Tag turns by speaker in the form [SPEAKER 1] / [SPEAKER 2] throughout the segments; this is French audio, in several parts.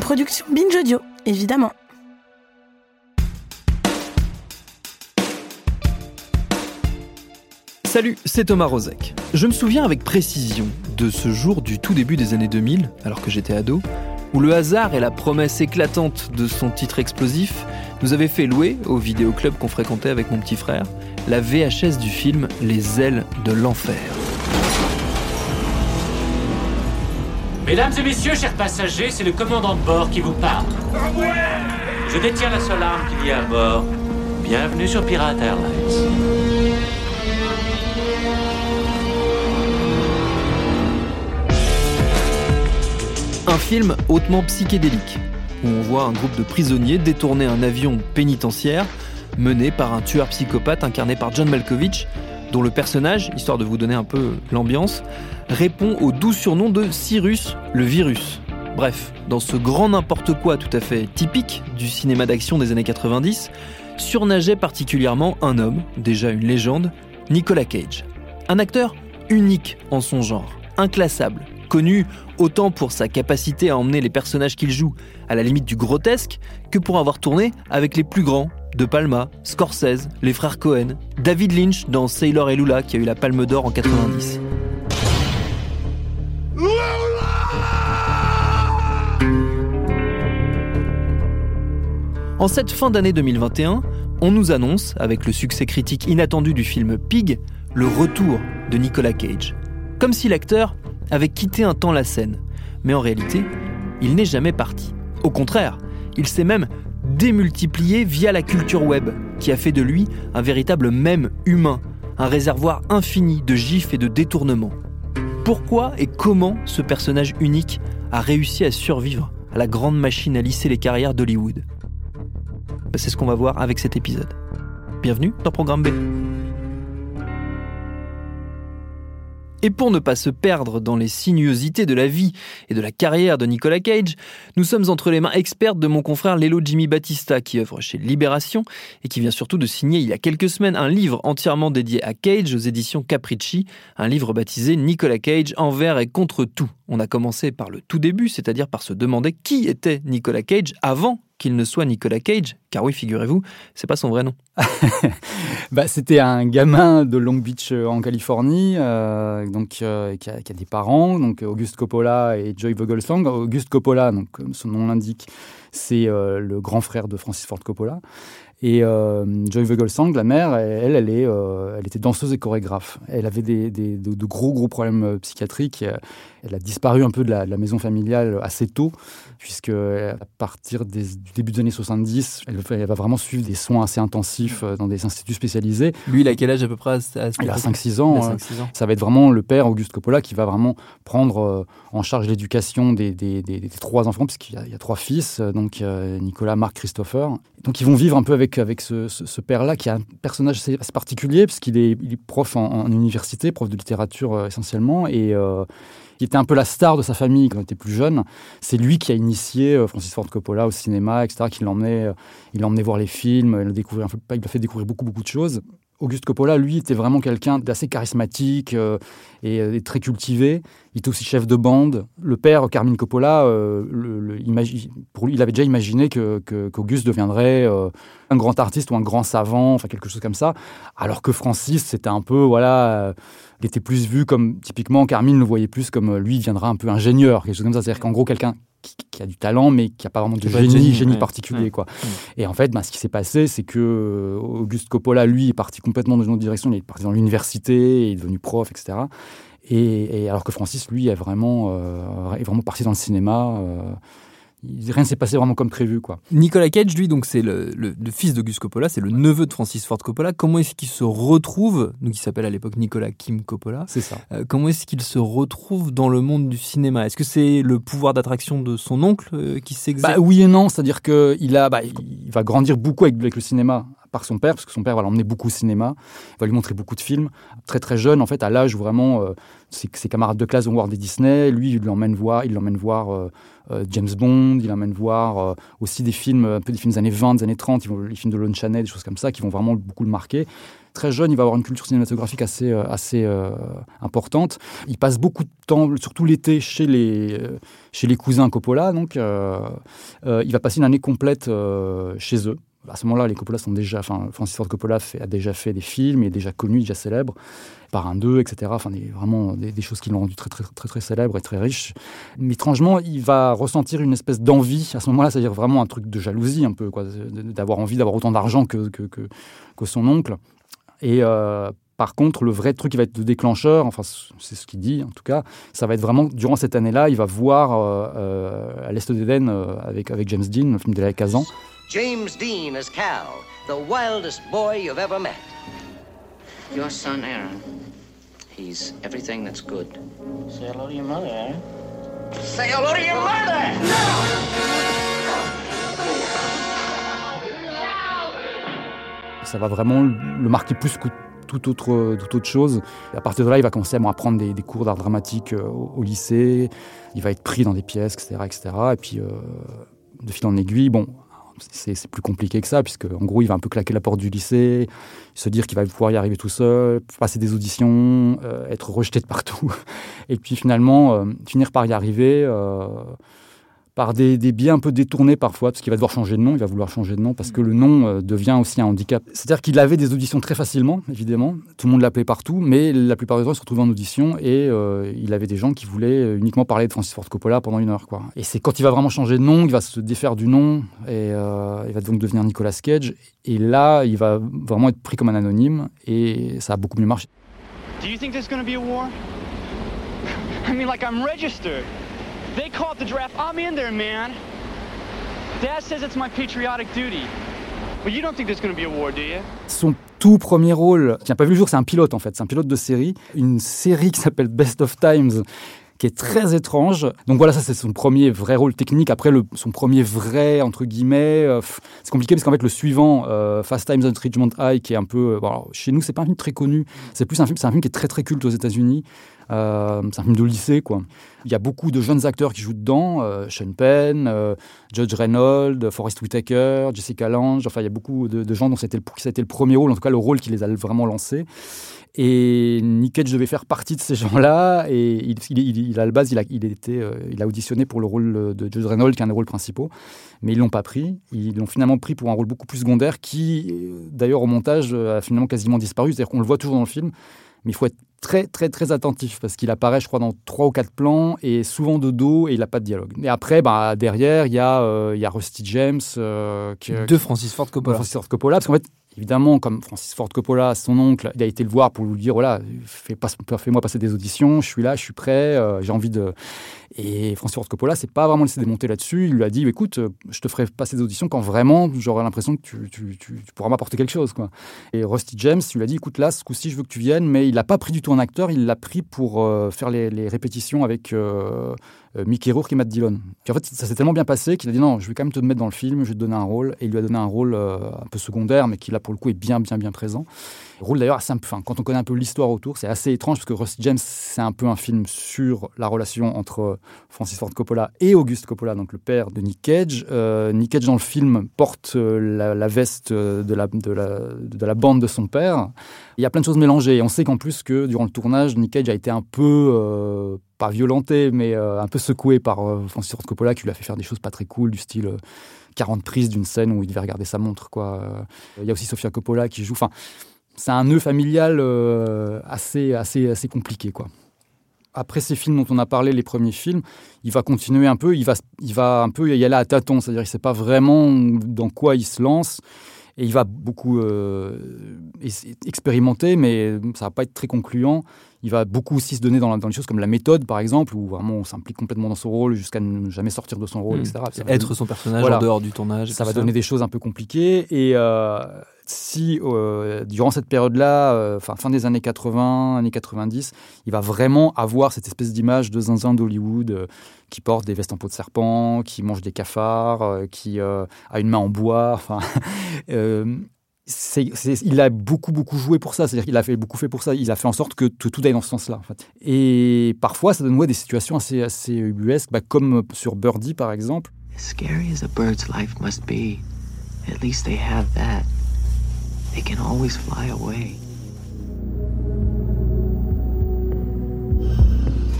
[SPEAKER 1] Production Binge Audio, évidemment.
[SPEAKER 2] Salut, c'est Thomas Rozek. Je me souviens avec précision de ce jour du tout début des années 2000, alors que j'étais ado, où le hasard et la promesse éclatante de son titre explosif nous avaient fait louer, au vidéoclub qu'on fréquentait avec mon petit frère, la VHS du film Les ailes de l'enfer.
[SPEAKER 3] Mesdames et messieurs, chers passagers, c'est le commandant de bord qui vous parle. Je détiens la seule arme qu'il y a à bord. Bienvenue sur Pirate Airlines.
[SPEAKER 2] Un film hautement psychédélique, où on voit un groupe de prisonniers détourner un avion pénitentiaire mené par un tueur psychopathe incarné par John Malkovich, dont le personnage, histoire de vous donner un peu l'ambiance, répond au doux surnom de Cyrus le virus. Bref, dans ce grand n'importe quoi tout à fait typique du cinéma d'action des années 90, surnageait particulièrement un homme, déjà une légende, Nicolas Cage. Un acteur unique en son genre, inclassable, connu autant pour sa capacité à emmener les personnages qu'il joue à la limite du grotesque que pour avoir tourné avec les plus grands, De Palma, Scorsese, les frères Cohen, David Lynch dans Sailor et Lula qui a eu la Palme d'Or en 90. En cette fin d'année 2021, on nous annonce, avec le succès critique inattendu du film Pig, le retour de Nicolas Cage. Comme si l'acteur avait quitté un temps la scène. Mais en réalité, il n'est jamais parti. Au contraire, il s'est même démultiplié via la culture web, qui a fait de lui un véritable mème humain, un réservoir infini de gifs et de détournements. Pourquoi et comment ce personnage unique a réussi à survivre à la grande machine à lisser les carrières d'Hollywood? Ben, C'est ce qu'on va voir avec cet épisode. Bienvenue dans Programme B. Et pour ne pas se perdre dans les sinuosités de la vie et de la carrière de Nicolas Cage, nous sommes entre les mains expertes de mon confrère Lelo Jimmy Battista qui œuvre chez Libération et qui vient surtout de signer il y a quelques semaines un livre entièrement dédié à Cage aux éditions Capricci, un livre baptisé Nicolas Cage envers et contre tout. On a commencé par le tout début, c'est-à-dire par se demander qui était Nicolas Cage avant qu'il ne soit Nicolas Cage, car oui, figurez-vous, c'est pas son vrai nom.
[SPEAKER 4] bah, c'était un gamin de Long Beach euh, en Californie, euh, donc euh, qui, a, des parents, donc Auguste Coppola et Joy Vogelsong. Auguste Coppola, donc comme son nom l'indique, c'est le grand frère de Francis Ford Coppola. Et euh, Joy Vogelsang, la mère, elle, elle, est, euh, elle était danseuse et chorégraphe. Elle avait des, des, de, de, gros, gros problèmes euh, psychiatriques. Elle a disparu un peu de la, de la maison familiale assez tôt, puisque à partir des, du début des années 70, elle, elle, va vraiment suivre des soins assez intensifs dans des instituts spécialisés.
[SPEAKER 2] Lui, il a quel âge à peu près à à
[SPEAKER 4] Il a 5-6 ans, 5, ans. Ça va être vraiment le père, Auguste Coppola, qui va vraiment prendre en charge l'éducation des, des, des, trois enfants, puisqu'il y, y, a trois fils, donc Nicolas, Marc, Christopher. Donc ils vont vivre un peu avec, avec ce, ce, père-là, qui est un personnage assez, particulier, puisqu'il est, il est prof en, université, prof de littérature euh, essentiellement, et euh, il était un peu la star de sa famille quand il était plus jeune. C'est lui qui a initié euh, Francis Ford Coppola au cinéma, etc., qui l'emmenait, il l'emmenait voir les films, il il l'a fait découvrir beaucoup, beaucoup de choses. Auguste Coppola, lui, était vraiment quelqu'un d'assez charismatique et, très cultivé. Il était aussi chef de bande. Le père, Carmine Coppola, il avait déjà imaginé que, que, qu'Auguste deviendrait un grand artiste ou un grand savant, enfin quelque chose comme ça. Alors que Francis, c'était un peu, voilà, euh, il était plus vu comme, typiquement, Carmine le voyait plus comme, lui, il deviendra un peu ingénieur, quelque chose comme ça. C'est-à-dire qu'en gros, quelqu'un qui, qui, a du talent, mais qui n'a pas vraiment de génie, génie, génie ouais. particulier. Ouais. Quoi. Ouais. Et en fait, ben, ce qui s'est passé, c'est que euh, Auguste Coppola, lui, est parti complètement dans une autre direction. Il est parti dans l'université, il est devenu prof, etc. Et, et, alors que Francis, lui, est vraiment, euh, est vraiment parti dans le cinéma. Euh, rien s'est passé vraiment comme prévu. Quoi.
[SPEAKER 2] Nicolas Cage, lui, donc c'est le, fils d'Auguste Coppola, c'est le neveu de Francis Ford Coppola. Comment est-ce qu'il se retrouve, donc il s'appelle à l'époque Nicolas Kim Coppola,
[SPEAKER 4] c'est ça.
[SPEAKER 2] Euh, comment est-ce qu'il se retrouve dans le monde du cinéma? Est-ce que c'est le pouvoir d'attraction de son oncle euh, qui s'exerce?
[SPEAKER 4] Bah, Oui et non, c'est-à-dire qu'il a, bah, il va grandir beaucoup avec, avec le cinéma par son père, parce que son père va l'emmener beaucoup au cinéma, va lui montrer beaucoup de films. Très très jeune, en fait, à l'âge où vraiment euh, ses, camarades de classe vont voir des Disney, lui, il l'emmène voir, il l'emmène voir euh, euh, James Bond, il l'emmène voir aussi des films, un peu des films des années 20, des années 30, ils vont, les films de Lon Chanel, des choses comme ça, qui vont vraiment beaucoup le marquer. Très jeune, il va avoir une culture cinématographique assez, assez importante. Il passe beaucoup de temps, surtout l'été, chez les, chez les cousins Coppola. Donc, il va passer une année complète chez eux à ce moment-là, les Coppola sont déjà, enfin, Francis Ford Coppola a déjà fait des films, il est déjà connu, déjà célèbre, par un 2, etc. Enfin, des, vraiment des, choses qui l'ont rendu très, très, très, très célèbre et très riche. Mais étrangement, il va ressentir une espèce d'envie à ce moment-là, c'est-à-dire vraiment un truc de jalousie, un peu, quoi, d'avoir envie d'avoir autant d'argent que, que, que, son oncle. Et euh, par contre, le vrai truc qui va être le déclencheur, enfin, c'est ce qu'il dit en tout cas, ça va être vraiment durant cette année-là, il va voir euh, euh, à l'Est d'Éden avec, avec James Dean, le film de la Kazan. James Dean as Cal, the wildest boy you've ever met. Your son, Aaron. He's everything that's good. Say hello to your mother, Aaron. Say hello to your mother! Ça va vraiment le marquer plus que toute autre, toute autre chose. à partir de là, il va commencer à prendre des, cours d'art dramatique euh, au, lycée. Il va être pris dans des pièces, etc. etc. Et puis, euh, de fil en aiguille, bon, c'est plus compliqué que ça, puisque en gros, il va un peu claquer la porte du lycée, se dire qu'il va pouvoir y arriver tout seul, passer des auditions, euh, être rejeté de partout, et puis finalement finir par y arriver. Euh, par des, biais un peu détournés parfois, parce qu'il va devoir changer de nom, il va vouloir changer de nom, parce que le nom euh, devient aussi un handicap. C'est-à-dire qu'il avait des auditions très facilement, évidemment, tout le monde l'appelait partout, mais la plupart des gens se retrouvaient en audition et euh, il avait des gens qui voulaient uniquement parler de Francis Ford Coppola pendant une heure. Quoi. Et c'est quand il va vraiment changer de nom, il va se défaire du nom et euh, il va donc devenir Nicolas Cage. Et là, il va vraiment être pris comme un anonyme et ça a beaucoup mieux marché. Do you think there's to be a war? I mean, like I'm registered. They called the draft. I'm in there, man. Dad says it's my patriotic duty. But you don't think there's going to be a war, do you? Son tout premier rôle, qui n'a pas vu le jour, c'est un pilote en fait, c'est un pilote de série, une série qui s'appelle Best of Times, qui est très étrange. Donc voilà, ça c'est son premier vrai rôle technique. Après, son premier vrai, entre guillemets, euh, c'est compliqué parce qu'en fait le suivant, euh, Fast Times at Richmond High, qui est un peu... Euh, chez nous, c'est pas un film très connu, c'est plus un film, c'est un film qui est très très culte aux États-Unis. Euh, c'est un film de lycée, quoi. Il y a beaucoup de jeunes acteurs qui jouent dedans. Euh, Sean Penn, euh, Judge Reynolds, Forrest Whitaker, Jessica Lange. Enfin, il y a beaucoup de, gens dont c'était le, le premier rôle, en tout cas le rôle qui les a vraiment lancés. Et Nick Cage devait faire partie de ces gens-là. Et il, à la base, il a, il, était, il a auditionné pour le rôle de Judge Reynolds, qui est un des rôles principaux. Mais ils l'ont pas pris. Ils l'ont finalement pris pour un rôle beaucoup plus secondaire, qui, d'ailleurs, au montage, a finalement quasiment disparu. C'est-à-dire qu'on le voit toujours dans le film mais il faut être très très très attentif parce qu'il apparaît, je crois, dans trois ou quatre plans et souvent de dos et il n'a pas de dialogue. Et après, bah, derrière, il y, a, euh, y a Rusty James.
[SPEAKER 2] Euh, de Francis Ford Coppola.
[SPEAKER 4] Francis Ford Coppola, parce qu'en fait, évidemment, comme Francis Ford Coppola, son oncle, il a été le voir pour lui dire voilà, fais-moi passer des auditions, je suis là, je suis prêt, euh, j'ai envie de. Et Francis Ford Coppola s'est pas vraiment laissé démonter là-dessus. Il lui a dit écoute, je te ferai passer des auditions quand vraiment j'aurai l'impression que tu, pourras m'apporter quelque chose. Et Rusty James lui a dit écoute, là, ce coup-ci, je veux que tu viennes, mais il l'a pas pris du tout en acteur, il l'a pris pour euh, faire les, répétitions avec. Euh, euh, Mickey Rourke et Matt Dillon. en fait, ça s'est tellement bien passé qu'il a dit non, je vais quand même te mettre dans le film, je vais te donner un rôle. Et il lui a donné un rôle euh, un peu secondaire, mais qui là pour le coup est bien, bien, bien présent. Rôle d'ailleurs assez, enfin, quand on connaît un peu l'histoire autour, c'est assez étrange parce que Ross James, c'est un peu un film sur la relation entre Francis Ford Coppola et Auguste Coppola, donc le père de Nick Cage. Euh, Nick Cage dans le film porte la, veste de la bande de son père. Il y a plein de choses mélangées. Et on sait qu'en plus que durant le tournage, Nick Cage a été un peu pas violenté, mais euh, un peu secoué par euh, Francis Coppola, qui lui a fait faire des choses pas très cool, du style 40 euh, prises d'une scène où il devait regarder sa montre. Quoi. Il y a aussi Sofia Coppola qui joue. C'est un nœud familial assez, assez, assez compliqué. Quoi. Après ces films dont on a parlé, les premiers films, il va continuer un peu, il va, il va un peu y aller à tâtons, c'est-à-dire qu'il ne sait pas vraiment dans quoi il se lance. Et il va beaucoup expérimenter, mais ça va pas être très concluant Il va beaucoup aussi se donner dans, dans les choses comme la méthode, par exemple, où vraiment on s'implique complètement dans son rôle jusqu'à ne jamais sortir de son rôle,
[SPEAKER 2] Hmm.
[SPEAKER 4] etc. Ça
[SPEAKER 2] Être son personnage
[SPEAKER 4] Voilà.
[SPEAKER 2] en dehors du tournage.
[SPEAKER 4] ça va donner des choses un peu compliquées. Et euh, si, euh, durant cette période-là, euh, enfin, fin des années 80, années 90, il va vraiment avoir cette espèce d'image de zinzin d'Hollywood qui porte des vestes en peau de serpent, qui mange des cafards, qui a une main en bois. Enfin, c'est- c'est- il a beaucoup beaucoup joué pour ça, c'est-à-dire qu'il a fait beaucoup fait pour ça. Il a fait en sorte que, que tout aille dans ce sens-là. En fait. Et parfois, ça donne ouais, des situations assez assez ubuesques, bah, comme sur Birdie par exemple.
[SPEAKER 5] As scary as a bird's life must be, at least they have that. They can always fly away.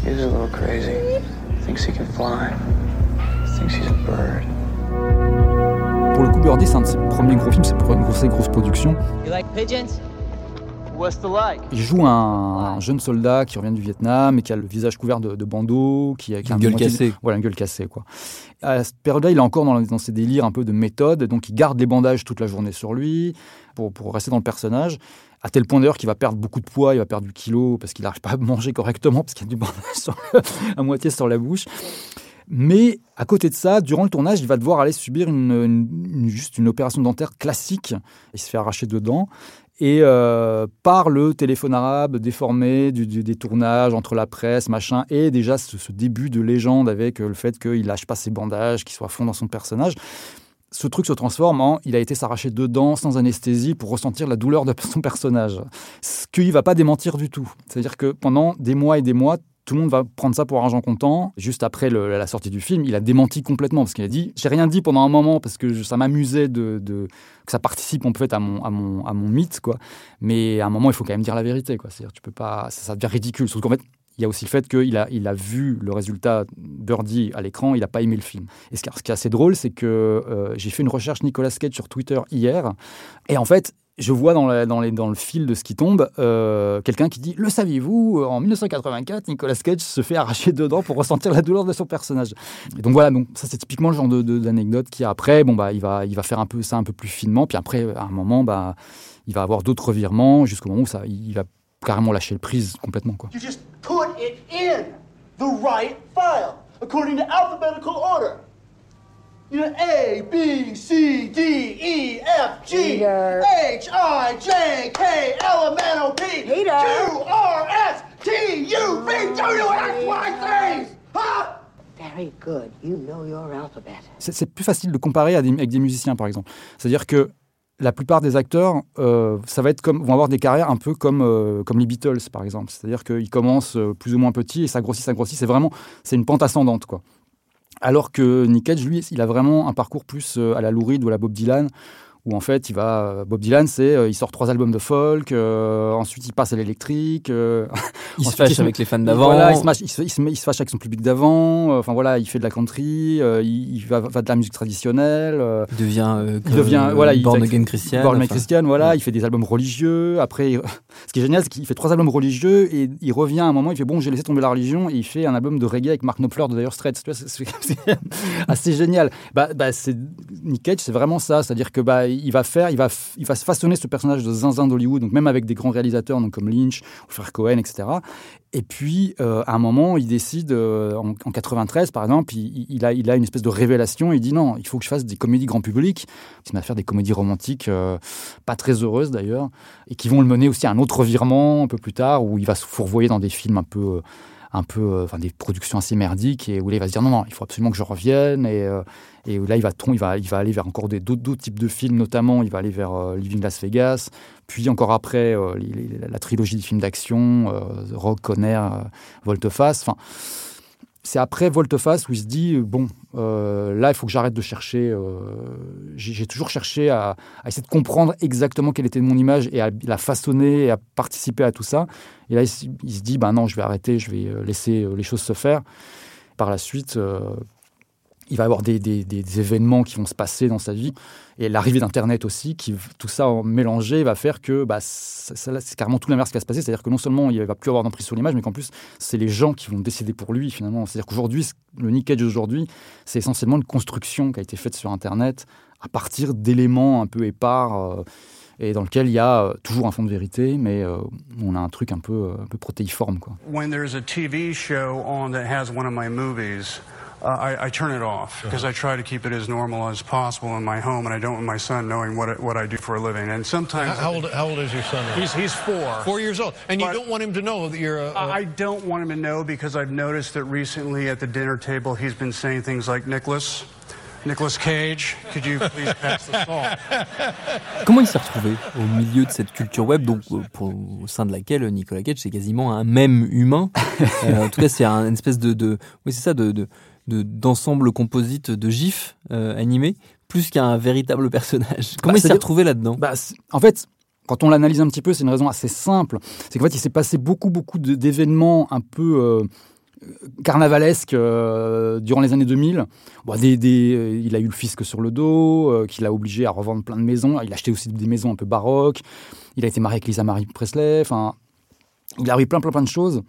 [SPEAKER 6] He's a little crazy. Thinks he can fly. Thinks he's a bird.
[SPEAKER 4] Pour le coup, Birdie, c'est un de ses premiers gros films, c'est pour une grosse, grosse production.
[SPEAKER 7] You like pigeons? What's the like?
[SPEAKER 4] Il joue un, un jeune soldat qui revient du Vietnam et qui a le visage couvert de, de bandeaux, qui a, qui a
[SPEAKER 2] Une gueule
[SPEAKER 4] moitié-
[SPEAKER 2] cassée.
[SPEAKER 4] Voilà, une gueule cassée, quoi. À cette période-là, il est encore dans, dans ses délires un peu de méthode, donc il garde les bandages toute la journée sur lui pour, pour rester dans le personnage. À tel point d'ailleurs qu'il va perdre beaucoup de poids, il va perdre du kilo parce qu'il n'arrive pas à manger correctement parce qu'il y a du bandage sur le- à moitié sur la bouche. Mais à côté de ça, durant le tournage, il va devoir aller subir une, juste une opération dentaire classique. Il se fait arracher deux dents. Et euh, par le téléphone arabe déformé du, du- des tournages entre la presse, machin, et déjà ce, ce début de légende avec euh, le fait qu'il lâche pas ses bandages, qu'il soit à fond dans son personnage, ce truc se transforme en il a été s'arracher deux dents sans anesthésie pour ressentir la douleur de son personnage. Ce qu'il va pas démentir du tout. C'est-à-dire que pendant des mois et des mois, tout le monde va prendre ça pour argent comptant. Juste après la sortie du film, il a démenti complètement parce qu'il a dit j'ai rien dit pendant un moment parce que je- ça m'amusait de, que ça participe en fait à mon, à mon, à mon mythe quoi. Mais à un moment il faut quand même dire la vérité. C'est-à-dire tu peux pas ça, devient ridicule. Surtout qu'en fait il y a aussi le fait qu'il a, il a vu le résultat Birdie à l'écran, il n'a pas aimé le film. Et ce qui, ce qui est assez drôle, c'est que euh, j'ai fait une recherche Nicolas Cage sur Twitter hier, et en fait, je vois dans, le fil de ce qui tombe euh, quelqu'un qui dit Le saviez-vous, en 1984, Nicolas Cage se fait arracher dedans pour ressentir la douleur de son personnage. Et donc voilà, donc ça c'est typiquement le genre de- de- d'anecdote qui après, bon bah il va, il va faire un peu ça un peu plus finement, puis après à un moment bah il va avoir d'autres revirements jusqu'au moment où ça, il va carrément lâcher le prise complètement quoi.
[SPEAKER 8] You just put it in the right file according to alphabetical order. You know, A, B, C, D, E, F, G,
[SPEAKER 9] Peter.
[SPEAKER 8] H, I, J, K, L, M, N, O, P,
[SPEAKER 9] Peter.
[SPEAKER 8] Q, R, S, T, U, V, W, X, Y, Z. Huh?
[SPEAKER 9] Very good. You know your alphabet.
[SPEAKER 4] C'est plus facile de comparer à des- avec des musiciens, par exemple. C'est-à-dire que la plupart des acteurs, euh, ça va être comme, vont avoir des carrières un peu comme, euh, comme les Beatles, par exemple. C'est-à-dire qu'ils commencent euh, plus ou moins petits et ça grossit, ça grossit. C'est vraiment, c'est une pente ascendante, quoi. Alors que Nick Cage, lui, il a vraiment un parcours plus euh, à la Lou Reed ou à la Bob Dylan, où en fait, il va, Bob Dylan, c'est, euh, il sort trois albums de folk, euh, ensuite il passe à l'électrique. euh,
[SPEAKER 2] Il se fâche avec les fans d'avant.
[SPEAKER 4] Voilà, il se, il, se, il se met- il se fâche avec son public d'avant. euh, Enfin voilà, il fait de la country, euh, il, va, va de la musique traditionnelle. euh,
[SPEAKER 2] Il devient, euh,
[SPEAKER 4] il devient,
[SPEAKER 2] euh,
[SPEAKER 4] voilà, il
[SPEAKER 2] Born
[SPEAKER 4] fait-
[SPEAKER 2] Again Christian.
[SPEAKER 4] Born Again. Christian, voilà, il fait des albums religieux. Après, ce qui est génial, c'est qu'il fait trois albums religieux et il revient à un moment, il fait bon, j'ai laissé tomber la religion et il fait un album de reggae avec Mark Knopfler de Dire Straits. C'est assez génial. Bah, bah, c'est Nick Cage, c'est vraiment ça, c'est-à-dire que bah, il va faire, il va, il va façonner ce personnage de zinzin d'Hollywood, donc même avec des grands réalisateurs, donc comme Lynch, ou frère Cohen, etc. Et puis, euh, à un moment, il décide, euh, en, en 93 par exemple, il, il a, il a une espèce de révélation. Il dit non, il faut que je fasse des comédies grand public. Il se met à faire des comédies romantiques, euh, pas très heureuses d'ailleurs, et qui vont le mener aussi à un autre virement un peu plus tard, où il va se fourvoyer dans des films un peu. Un peu, euh, enfin des productions assez merdiques et où là il va se dire non non il faut absolument que je revienne et, euh, et là il va il va il va aller vers encore d'autres types de films notamment il va aller vers euh, Living Las Vegas puis encore après la trilogie des films d'action Rock Conner Volteface enfin c'est après Volteface où il se dit bon euh, là il faut que j'arrête de chercher euh, j'ai toujours cherché à, essayer de comprendre exactement quelle était mon image et à la façonner et à participer à tout ça. Et là il, se- dit ben non je vais arrêter je vais euh, laisser les choses se faire. Par la suite il va y avoir des, des- événements qui vont se passer dans sa vie et l'arrivée d'Internet aussi, tout ça mélangé va faire que bah, c'est carrément tout l'inverse qui va se passer. C'est-à-dire que non seulement il va plus avoir d'emprise sur l'image, mais qu'en plus c'est les gens qui vont décider pour lui finalement. C'est-à-dire qu'aujourd'hui, le Nick Cage d'aujourd'hui, c'est essentiellement une construction qui a été faite sur Internet à partir d'éléments un peu épars. euh, et dans lequel il y a toujours un fond de vérité, mais on a un truc un peu, peu protéiforme. Quoi.
[SPEAKER 10] When there's a TV show on that has one of my movies, uh, I, I, turn it off because I try to keep it as normal as possible in my home, and I don't want my son knowing what what I do for a living. And sometimes,
[SPEAKER 11] how, old how old is your son? Now?
[SPEAKER 10] He's he's four.
[SPEAKER 11] Four years old, and you don't want him to know that you're. A, a...
[SPEAKER 10] I don't want him to know because I've noticed that recently at the dinner table he's been saying things like Nicholas. Nicolas Cage, could you please pass the salt?
[SPEAKER 2] Comment il s'est retrouvé au milieu de cette culture web, donc euh, pour, au sein de laquelle Nicolas Cage c'est quasiment un même humain. euh, en tout cas, c'est un, une espèce de, de oui, c'est ça, de, de d'ensemble composite de gifs euh, animés, plus qu'un véritable personnage. Comment bah, il s'est retrouvé là-dedans?
[SPEAKER 4] Bah, En fait, quand on l'analyse un petit peu, c'est une raison assez simple. C'est qu'en fait, il s'est passé beaucoup, beaucoup d'événements un peu euh, carnavalesques euh, durant les années 2000. Bon, des, des, il a eu le fisc sur le dos, qui l'a obligé à revendre plein de maisons. Il a acheté aussi des maisons un peu baroques. Il a été marié avec Lisa Marie Presley. Enfin, il a eu plein, plein, plein de choses.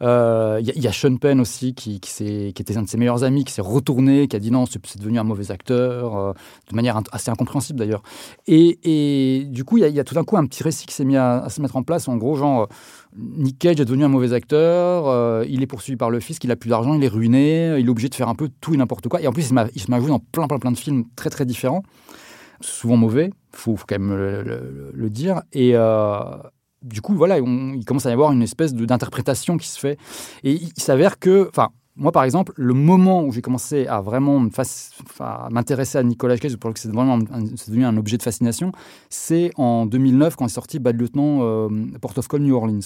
[SPEAKER 4] Il euh, y, a Sean Penn aussi, qui, était un de ses meilleurs amis, qui s'est retourné, qui a dit non, c'est devenu un mauvais acteur, euh, de manière assez incompréhensible d'ailleurs. Et, du coup, il y, a tout d'un coup un petit récit qui s'est mis à, se mettre en place. En gros, genre, Nick Cage est devenu un mauvais acteur, euh, il est poursuivi par le fisc, il a plus d'argent, il est ruiné, il est obligé de faire un peu tout et n'importe quoi. Et en plus, il, se m'a joué dans plein, plein, plein de films très, très différents, souvent mauvais, il faut, quand même le, le dire. Et du coup, voilà, il commence à y avoir une espèce d'interprétation qui se fait. Et il, s'avère que, enfin, moi, par exemple, le moment où j'ai commencé à vraiment m'intéresser à Nicolas Cage, pour que c'est vraiment devenu un objet de fascination, c'est en 2009 quand est sorti Bad Lieutenant euh, Port of Call New Orleans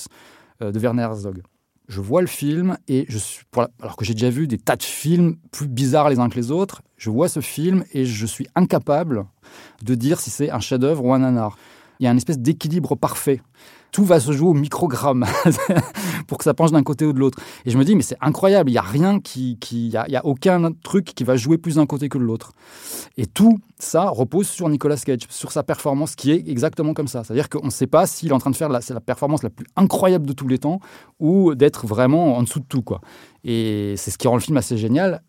[SPEAKER 4] euh, de Werner Herzog. Je vois le film et je suis, alors que j'ai déjà vu des tas de films plus bizarres les uns que les autres, je vois ce film et je suis incapable de dire si c'est un chef-d'œuvre ou un nanar. Il y a une espèce d'équilibre parfait tout va se jouer au microgramme pour que ça penche d'un côté ou de l'autre. Et je me dis, mais c'est incroyable, il n'y a rien qui. Il n'y a, aucun truc qui va jouer plus d'un côté que de l'autre. Et tout ça repose sur Nicolas Cage, sur sa performance qui est exactement comme ça. C'est-à-dire qu'on ne sait pas s'il est en train de faire la, la performance la plus incroyable de tous les temps ou d'être vraiment en dessous de tout. Quoi. Et c'est ce qui rend le film assez génial.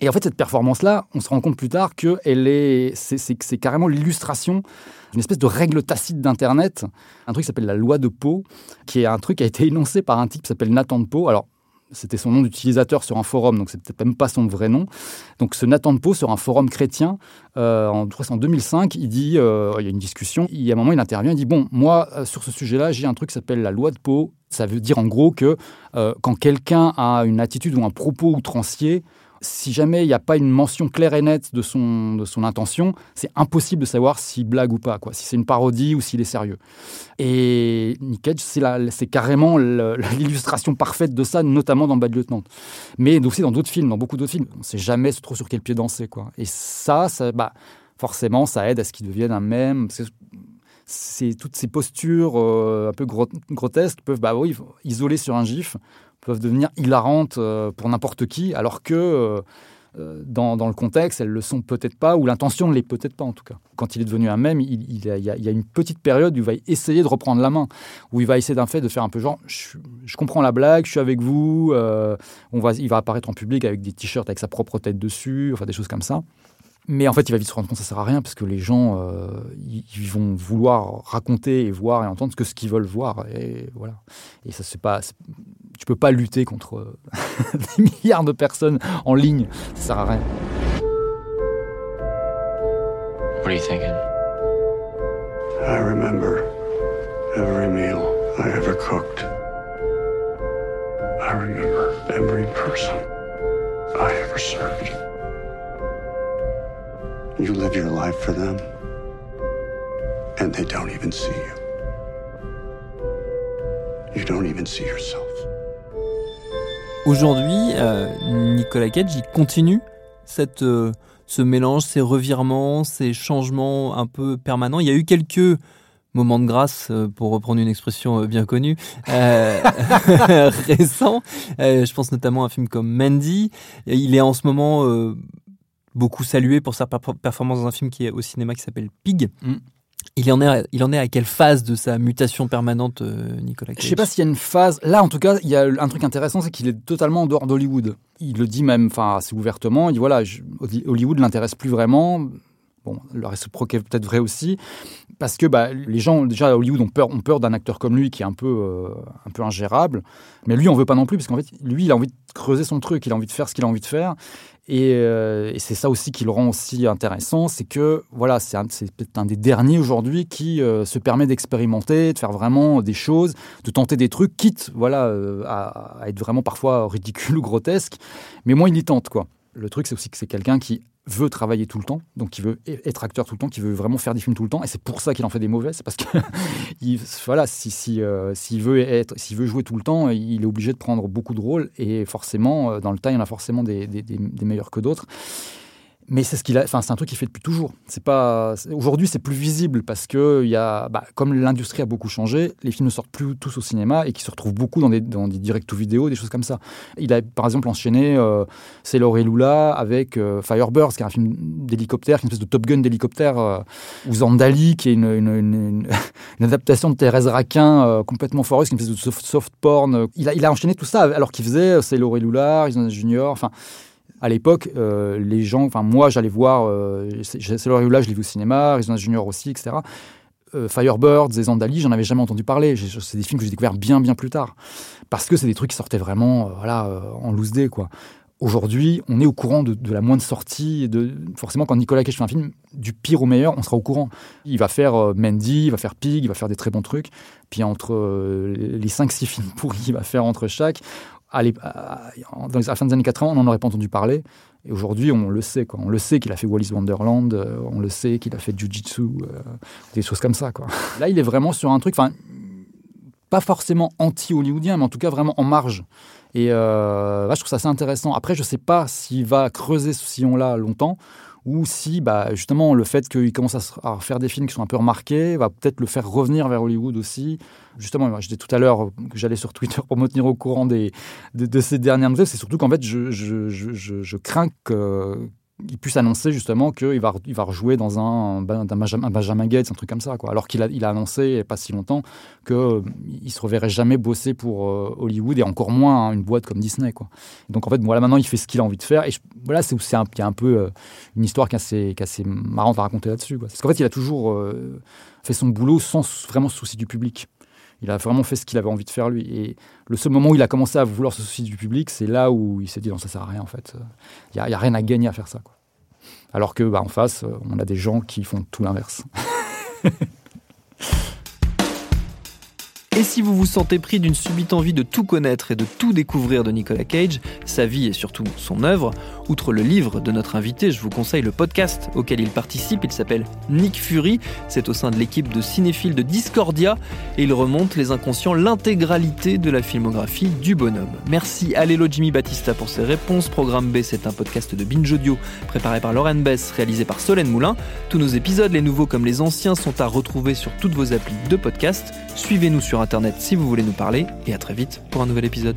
[SPEAKER 4] Et en fait, cette performance-là, on se rend compte plus tard que elle est, c'est, carrément l'illustration d'une espèce de règle tacite d'Internet, un truc qui s'appelle la loi de Poe, qui est un truc qui a été énoncé par un type qui s'appelle Nathan de Poe. Alors, c'était son nom d'utilisateur sur un forum, donc c'est peut-être même pas son vrai nom. Donc ce Nathan de Poe sur un forum chrétien, euh, en, en 2005, il dit, euh, il y a une discussion, il y a un moment il intervient, il dit bon, moi euh, sur ce sujet-là, j'ai un truc qui s'appelle la loi de Poe. Ça veut dire en gros que quand quelqu'un a une attitude ou un propos outrancier, si jamais il n'y a pas une mention claire et nette de son, de son intention, c'est impossible de savoir s'il blague ou pas, quoi, si c'est une parodie ou s'il est sérieux. Et Nick Cage, c'est carrément l'illustration parfaite de ça, notamment dans Bad Lieutenant. Mais aussi dans d'autres films, dans beaucoup d'autres films. On ne sait jamais trop sur quel pied danser. Quoi. Et ça, ça bah, forcément, ça aide à ce qu'il devienne un même. Toutes ces postures euh, un peu grotesques peuvent bah oui, sur un gif peuvent devenir hilarantes euh, pour n'importe qui, alors que euh, dans, le contexte, elles le sont peut-être pas, ou l'intention ne l'est peut-être pas en tout cas. Quand il est devenu un même, il, y a, une petite période où il va essayer de reprendre la main, où il va essayer d'un fait de faire un peu genre, je, je, comprends la blague, je suis avec vous, on va, il va apparaître en public avec des t-shirts avec sa propre tête dessus, enfin des choses comme ça. Mais en fait, il va vite se rendre compte que ça sert à rien parce que les gens, euh, ils vont vouloir raconter et voir et entendre que ce qu'ils veulent voir. Et voilà. Et ça, c'est pas, tu peux pas lutter contre euh, des milliards de personnes en ligne. Ça sert à rien.
[SPEAKER 5] What are you thinking?
[SPEAKER 10] I remember every meal I ever cooked. I remember every person I ever served. You live your life for them, and they don't even see you. You don't even see yourself.
[SPEAKER 2] Aujourd'hui, euh, Nicolas Cage, continue cette, euh, ce mélange, ces revirements, ces changements un peu permanents. Il y a eu quelques moments de grâce, euh, pour reprendre une expression bien connue, récents. je pense notamment à un film comme Mandy. Il est en ce moment beaucoup salué pour sa performance dans un film qui est au cinéma qui s'appelle Pig. Mm. Il en, est à, il en est à quelle phase de sa mutation permanente, euh, Nicolas Cage
[SPEAKER 4] Je sais pas s'il y a une phase. Là, en tout cas, il y a un truc intéressant, c'est qu'il est totalement en dehors d'Hollywood. Il le dit même, enfin, assez ouvertement. Il dit voilà, Hollywood l'intéresse plus vraiment. Bon, le réciproque est peut-être vrai aussi, parce que bah, les gens, déjà à Hollywood, ont peur, ont peur d'un acteur comme lui qui est un peu, euh, un peu ingérable. Mais lui, on veut pas non plus, parce qu'en fait, lui, il a envie de creuser son truc, il a envie de faire ce qu'il a envie de faire. Et, euh, c'est ça aussi qui le rend aussi intéressant, c'est que voilà, c'est peut-être un des derniers aujourd'hui qui euh, se permet d'expérimenter, de faire vraiment des choses, de tenter des trucs, quitte voilà à, à, être vraiment parfois ridicule ou grotesque, mais moins il y tente quoi. Le truc, c'est aussi que c'est quelqu'un qui veut travailler tout le temps, donc qui veut être acteur tout le temps, qui veut vraiment faire des films tout le temps, et c'est pour ça qu'il en fait des mauvais, c'est parce que voilà, si euh, s'il veut être, s'il veut jouer tout le temps, il est obligé de prendre beaucoup de rôles, et forcément euh, dans le temps, il y en a forcément des meilleurs que d'autres mais c'est ce qu'il a, enfin c'est un truc qu'il fait depuis toujours. C'est pas aujourd'hui c'est plus visible parce que il y a, bah, comme l'industrie a beaucoup changé, les films ne sortent plus tous au cinéma et qui se retrouvent beaucoup dans des dans des direct to vidéo, des choses comme ça. Il a par exemple enchaîné euh, Sailor et Lula avec euh, Firebirds, qui est un film d'hélicoptère, qui est une espèce de Top Gun d'hélicoptère, euh, ou Zandali, qui est une, une, une, une adaptation de Thérèse Raquin euh, complètement foreuse, qui est une espèce de soft, porn. Il a il a enchaîné tout ça alors qu'il faisait Sailor et Lula, Arizona Junior, enfin à l'époque, euh, les gens, enfin moi j'allais voir, euh, c'est là je l'ai vu au cinéma, Arizona Junior aussi, etc. Euh, Firebirds et Zandali, j'en avais jamais entendu parler. C'est des films que j'ai découverts bien bien plus tard, parce que c'est des trucs qui sortaient vraiment, euh, voilà, euh, en loose day quoi. Aujourd'hui, on est au courant de, la moindre sortie. Forcément, quand Nicolas Cage fait un film, du pire au meilleur, on sera au courant. Il va faire Mandy, il va faire Pig, il va faire des très bons trucs. Puis entre les 5-6 films pourris qu'il va faire entre chaque, à, à, dans les, la fin des années 80, on n'en aurait pas entendu parler. Et aujourd'hui, on le sait. Quoi. On le sait qu'il a fait Wallis Wonderland, euh, on le sait qu'il a fait Jiu-Jitsu, euh, des choses comme ça. Là, il est vraiment sur un truc, pas forcément anti-hollywoodien, mais en tout cas vraiment en marge. Et euh, là, je trouve ça assez intéressant. Après, je ne sais pas s'il va creuser ce sillon-là longtemps ou si bah, justement le fait qu'il commence à, faire des films qui sont un peu remarqués va peut-être le faire revenir vers Hollywood aussi. Justement, je disais tout à l'heure que j'allais sur Twitter pour me tenir au courant des, de, ces dernières nouvelles. C'est surtout qu'en fait, je, je, je, je crains que, il puisse annoncer justement qu'il va, il va rejouer dans un, un, Benjamin, Gates, un truc comme ça. Quoi. Alors qu'il a, il a annoncé, il n'y a pas si longtemps, qu'il euh, ne se reverrait jamais bosser pour euh, Hollywood et encore moins une boîte comme Disney. Quoi. Donc en fait, voilà, maintenant, il fait ce qu'il a envie de faire. Et voilà, c'est il y a un peu euh, une histoire qui est assez, assez marrante à raconter là-dessus. Parce qu'en fait, il a toujours fait son boulot sans vraiment se soucier du public. Il a vraiment fait ce qu'il avait envie de faire lui. Et le seul moment où il a commencé à vouloir se soucier du public, c'est là où il s'est dit non, ça sert à rien en fait. Il n'y a, rien à gagner à faire ça. Alors que bah, en face, on a des gens qui font tout l'inverse.
[SPEAKER 2] Et si vous vous sentez pris d'une subite envie de tout connaître et de tout découvrir de Nicolas Cage, sa vie et surtout son œuvre, outre le livre de notre invité, je vous conseille le podcast auquel il participe. Il s'appelle Nick Fury. C'est au sein de l'équipe de cinéphiles de Discordia et il remonte les inconscients l'intégralité de la filmographie du bonhomme. Merci à Lélo Jimmy Battista pour ses réponses. Programme B, c'est un podcast de Binge Audio préparé par Lauren Bess, réalisé par Solène Moulin. Tous nos épisodes, les nouveaux comme les anciens, sont à retrouver sur toutes vos applis de podcast. Suivez-nous sur Internet si vous voulez nous parler et à très vite pour un nouvel épisode.